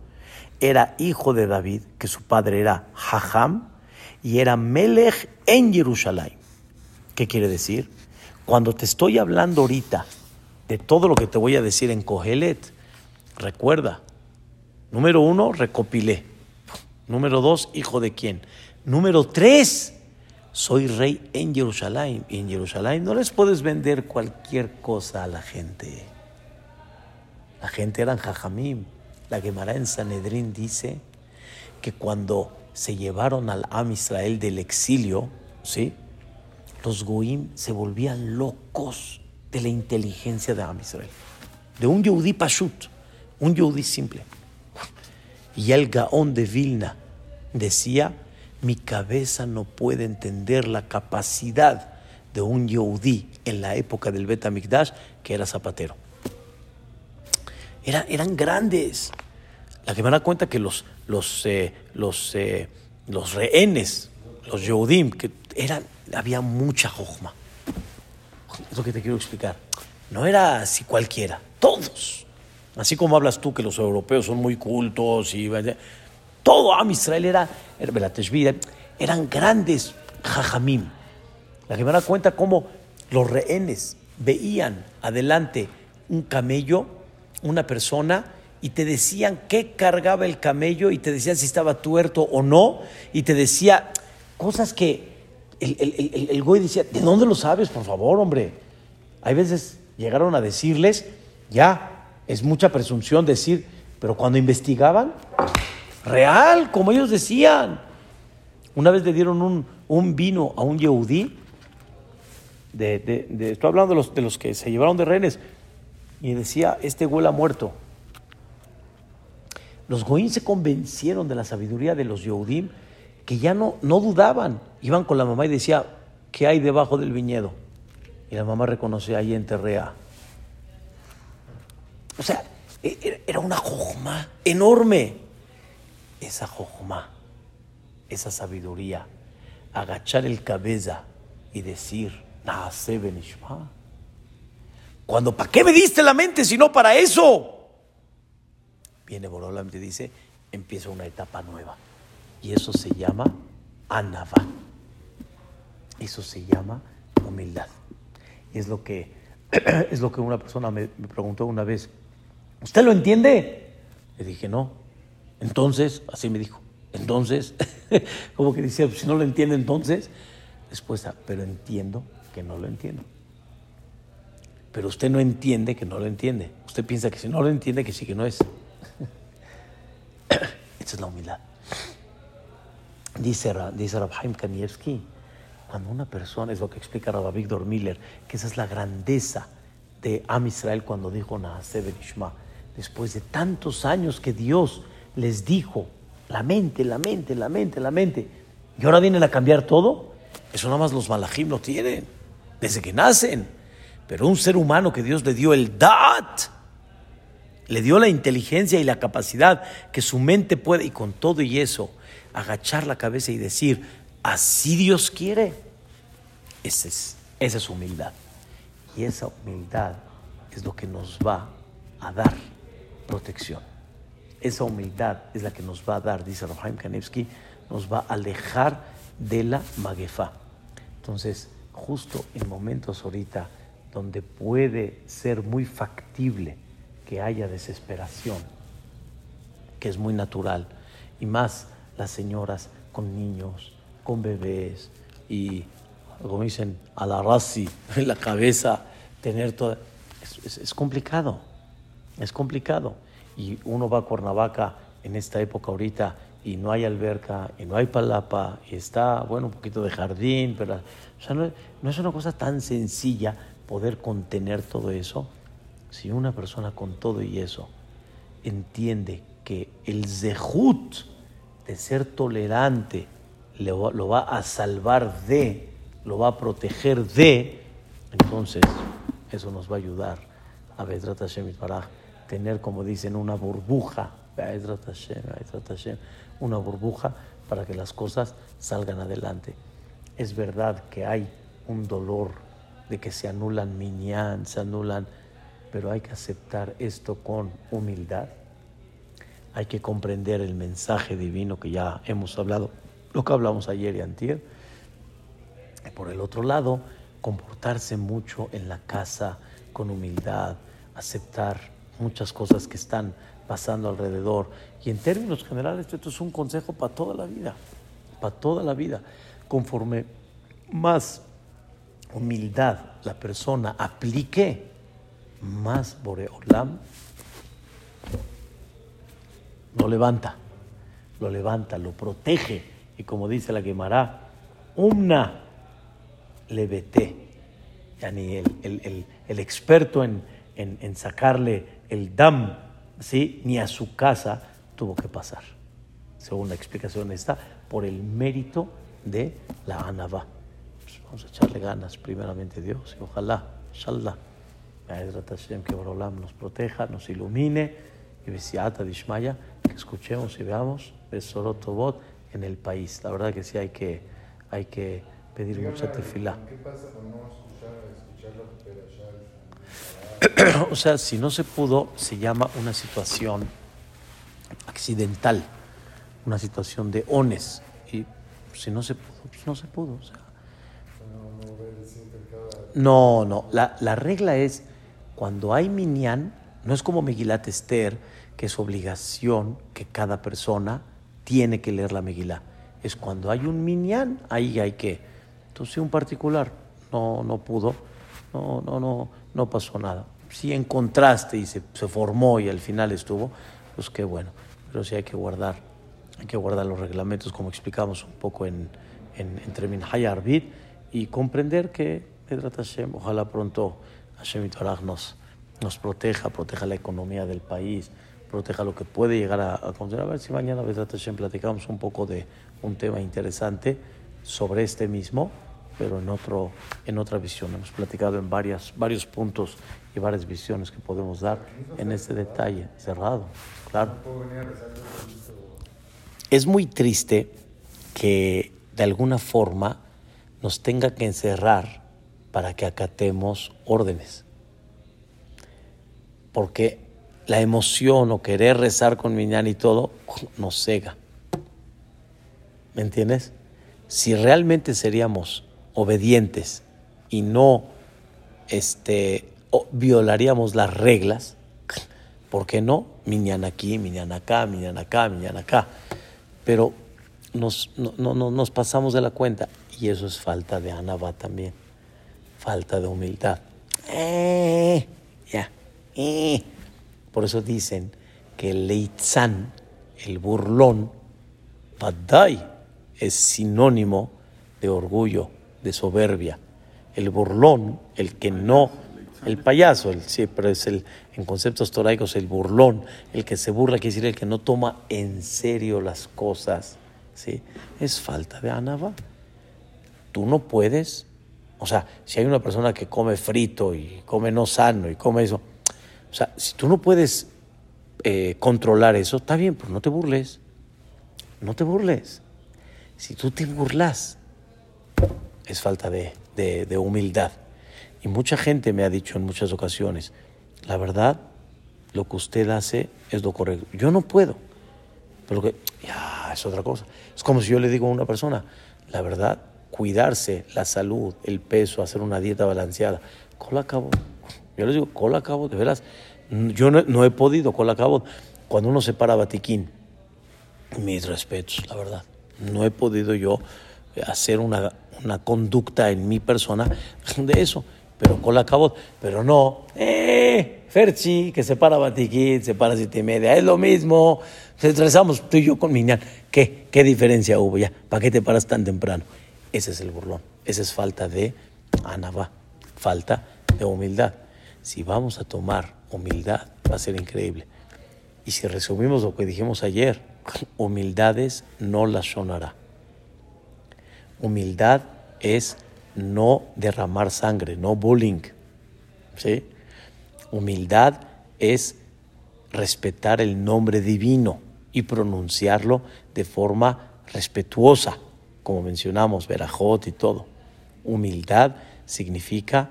Era hijo de David, que su padre era Haham, y era Melech en Jerusalén. ¿Qué quiere decir? Cuando te estoy hablando ahorita de todo lo que te voy a decir en Kohelet, recuerda, número uno, recopilé. Número dos, hijo de quién. Número tres, soy rey en Jerusalén. Y en Jerusalén no les puedes vender cualquier cosa a la gente. La gente eran jajamim. La Gemara en Sanedrín dice que cuando se llevaron al Am Israel del exilio, ¿sí? los goim se volvían locos de la inteligencia de Am Israel. De un yehudí pashut, un yehudí simple. Y el Gaón de Vilna decía, mi cabeza no puede entender la capacidad de un yehudí en la época del Bet que era zapatero. eran grandes. La que me da cuenta que los, los, eh, los, eh, los rehenes, los Yehudim, que eran, había mucha jojma. Es lo que te quiero explicar. No era así cualquiera, todos. Así como hablas tú que los europeos son muy cultos y todo Am Israel era, era eran grandes jajamim. La da cuenta cómo los rehenes veían adelante un camello, una persona, y te decían qué cargaba el camello y te decían si estaba tuerto o no, y te decía cosas que el, el, el, güey decía, ¿de dónde lo sabes, por favor, hombre? Hay veces llegaron a decirles, ya, es mucha presunción decir, pero cuando investigaban, real, como ellos decían. Una vez le dieron un, vino a un yehudí, estoy hablando de los, de los que se llevaron de rehenes, y decía, este huele a muerto. Los goín se convencieron de la sabiduría de los Yehudim que ya no, dudaban. Iban con la mamá y decía, ¿qué hay debajo del viñedo? Y la mamá reconocía ahí en Terrea. O sea, e, e, era una jojma enorme. Esa jojma, esa sabiduría, agachar el cabeza y decir, Naase Benishma. Cuando, ¿para qué me diste la mente si no para eso? viene Borolam y dice, empieza una etapa nueva. Y eso se llama anava. Eso se llama humildad. Es lo que, es lo que una persona me, preguntó una vez. ¿Usted lo entiende? Le dije, no. Entonces, así me dijo. Entonces, como que decía, si no lo entiende, entonces, respuesta, pero entiendo que no lo entiendo. Pero usted no entiende que no lo entiende. Usted piensa que si no lo entiende, que sí que no es. Esa es la humildad. Dice, dice Rabhaim Kanievski, cuando una persona, es lo que explica Rabbi Víctor Miller, que esa es la grandeza de Am Israel cuando dijo Naase Benishma, después de tantos años que Dios les dijo, la mente, la mente, la mente, la mente, y ahora vienen a cambiar todo, eso nada más los malajim lo tienen, desde que nacen. Pero un ser humano que Dios le dio el dat, le dio la inteligencia y la capacidad que su mente puede, y con todo y eso, agachar la cabeza y decir, así Dios quiere. Esa es, esa es humildad. Y esa humildad es lo que nos va a dar protección. Esa humildad es la que nos va a dar, dice Rohaim Kanevsky, nos va a alejar de la maguefa. Entonces, justo en momentos ahorita donde puede ser muy factible que haya desesperación, que es muy natural, y más las señoras con niños, con bebés, y como dicen, a la razi en la cabeza, tener todo. Es, complicado, es complicado. Y uno va a Cuernavaca en esta época ahorita y no hay alberca y no hay palapa y está, bueno, un poquito de jardín, pero o sea, no, no es una cosa tan sencilla poder contener todo eso. Si una persona con todo y eso entiende que el zehut de ser tolerante lo, lo va a salvar de, lo va a proteger de, entonces eso nos va a ayudar a Bedrat Hashem para tener, como dicen, una burbuja, una burbuja para que las cosas salgan adelante. Es verdad que hay un dolor de que se anulan minyan, se anulan, pero hay que aceptar esto con humildad. Hay que comprender el mensaje divino que ya hemos hablado, lo que hablamos ayer y antier. Por el otro lado, comportarse mucho en la casa con humildad, aceptar muchas cosas que están pasando alrededor. Y en términos generales, esto es un consejo para toda la vida, para toda la vida. Conforme más humildad la persona aplique, más Boreolam lo levanta, lo levanta, lo protege. Y como dice la quemará, umna levete. Yani el, el, el, experto en, en, en, sacarle el dam, ¿sí? ni a su casa tuvo que pasar. Según la explicación está, por el mérito de la Anabá. Pues vamos a echarle ganas, primeramente Dios, y ojalá, inshallah, que Borolam nos proteja, nos ilumine, y Besiata Dishmaya, que escuchemos y veamos Besorotobot en el país. La verdad que sí hay que, hay que pedir mucha tefilá. ¿Qué pasa con no escuchar, escuchar la o sea, si no se pudo, se llama una situación accidental, una situación de ones. Y si no se pudo, pues no se pudo. No, no, la, la regla es cuando hay minyan, no es como Megilat Esther, que es obligación que cada persona tiene que leer la Megilá. Es cuando hay un minyan, ahí hay que. Entonces, un particular no, no pudo, no, no, no, no pasó nada. Si encontraste y se, formó y al final estuvo, pues qué bueno. Pero sí hay que guardar, hay que guardar los reglamentos, como explicamos un poco en, en, entre Minhaya Arbit, y comprender que, Hashem, ojalá pronto Hashem nos, nos proteja, proteja la economía del país, proteja lo que puede llegar a, a A ver si mañana, Hashem, platicamos un poco de un tema interesante sobre este mismo, pero en, otro, en otra visión. Hemos platicado en varias, varios puntos y varias visiones que podemos dar en este detalle cerrado, claro. Es muy triste que de alguna forma nos tenga que encerrar para que acatemos órdenes. Porque la emoción o querer rezar con Miñán y todo nos cega. ¿Me entiendes? Si realmente seríamos obedientes y no este, violaríamos las reglas, ¿por qué no? Miñán aquí, Miñán acá, Miñán acá, Miñán acá. Pero nos, no, no, nos pasamos de la cuenta y eso es falta de anabá también falta de humildad. Eh, ya. Eh. Por eso dicen que el leitzán, el burlón, padai, es sinónimo de orgullo, de soberbia. El burlón, el que no, el payaso, el, pero es el, en conceptos toraicos, el burlón, el que se burla, quiere decir el que no toma en serio las cosas, ¿sí? Es falta de anaba. Tú no puedes o sea, si hay una persona que come frito y come no sano y come eso, o sea, si tú no puedes eh, controlar eso, está bien, pero no te burles. No te burles. Si tú te burlas, es falta de, de, humildad. Y mucha gente me ha dicho en muchas ocasiones, la verdad, lo que usted hace es lo correcto. Yo no puedo. Pero ya, es otra cosa. Es como si yo le digo a una persona, la verdad, cuidarse la salud, el peso, hacer una dieta balanceada. Cola cabo. Yo les digo, cola cabo, de veras. Yo no, he podido, cola cabo. Cuando uno se para batiquín, mis respetos, la verdad. No he podido yo hacer una, una conducta en mi persona de eso. Pero cola cabo. Pero no, eh, Ferchi, que se para batiquín, se para siete y media. Es lo mismo. Rezamos tú y yo con Miñán. ¿Qué? ¿Qué diferencia hubo ya? ¿Para qué te paras tan temprano? Ese es el burlón. Esa es falta de anabá, falta de humildad. Si vamos a tomar humildad, va a ser increíble. Y si resumimos lo que dijimos ayer, humildades no la sonará. Humildad es no derramar sangre, no bullying. ¿sí? Humildad es respetar el nombre divino y pronunciarlo de forma respetuosa, como mencionamos, verajot y todo. Humildad significa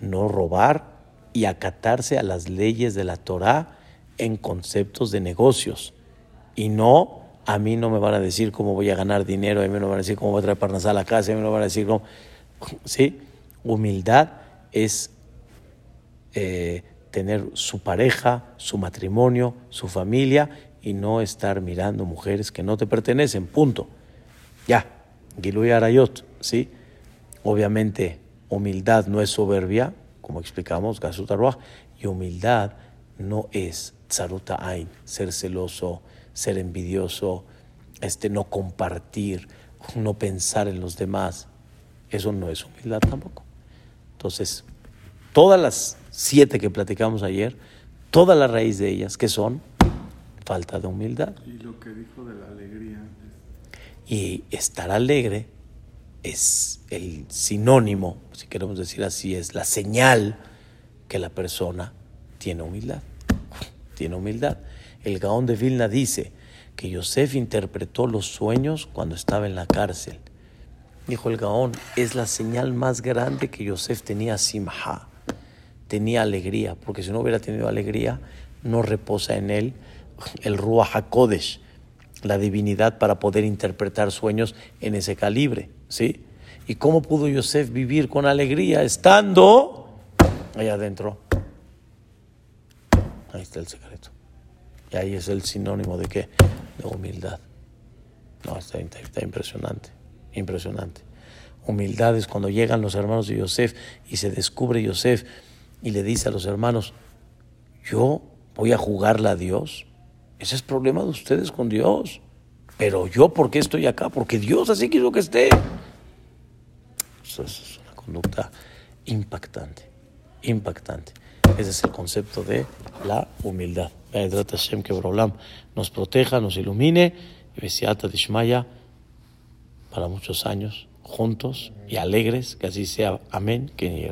no robar y acatarse a las leyes de la Torah en conceptos de negocios. Y no, a mí no me van a decir cómo voy a ganar dinero, a mí no me van a decir cómo voy a traer parnasal a la casa, a mí no me van a decir cómo. ¿Sí? Humildad es eh, tener su pareja, su matrimonio, su familia y no estar mirando mujeres que no te pertenecen, punto. Ya, Gilui Arayot, ¿sí? Obviamente, humildad no es soberbia, como explicamos, Gasut y humildad no es Tzaruta Ain, ser celoso, ser envidioso, este, no compartir, no pensar en los demás. Eso no es humildad tampoco. Entonces, todas las siete que platicamos ayer, toda la raíz de ellas, que son falta de humildad. Y lo que dijo de la alegría. Y estar alegre es el sinónimo, si queremos decir así, es la señal que la persona tiene humildad. Tiene humildad. El Gaón de Vilna dice que Yosef interpretó los sueños cuando estaba en la cárcel. Dijo el Gaón, es la señal más grande que Yosef tenía simha, tenía alegría, porque si no hubiera tenido alegría, no reposa en él el Ruach HaKodesh, la divinidad para poder interpretar sueños en ese calibre, ¿sí? ¿Y cómo pudo Yosef vivir con alegría estando allá adentro? Ahí está el secreto. Y ahí es el sinónimo de qué? De humildad. No, está, impresionante, impresionante. Humildad es cuando llegan los hermanos de Yosef y se descubre Yosef y le dice a los hermanos, yo voy a jugarla a Dios. Ese es problema de ustedes con Dios. Pero yo, ¿por qué estoy acá? Porque Dios así quiso que esté. Eso es una conducta impactante, impactante. Ese es el concepto de la humildad. Que nos proteja, nos ilumine y Besiata Dishmaya para muchos años juntos y alegres, que así sea. Amén. Que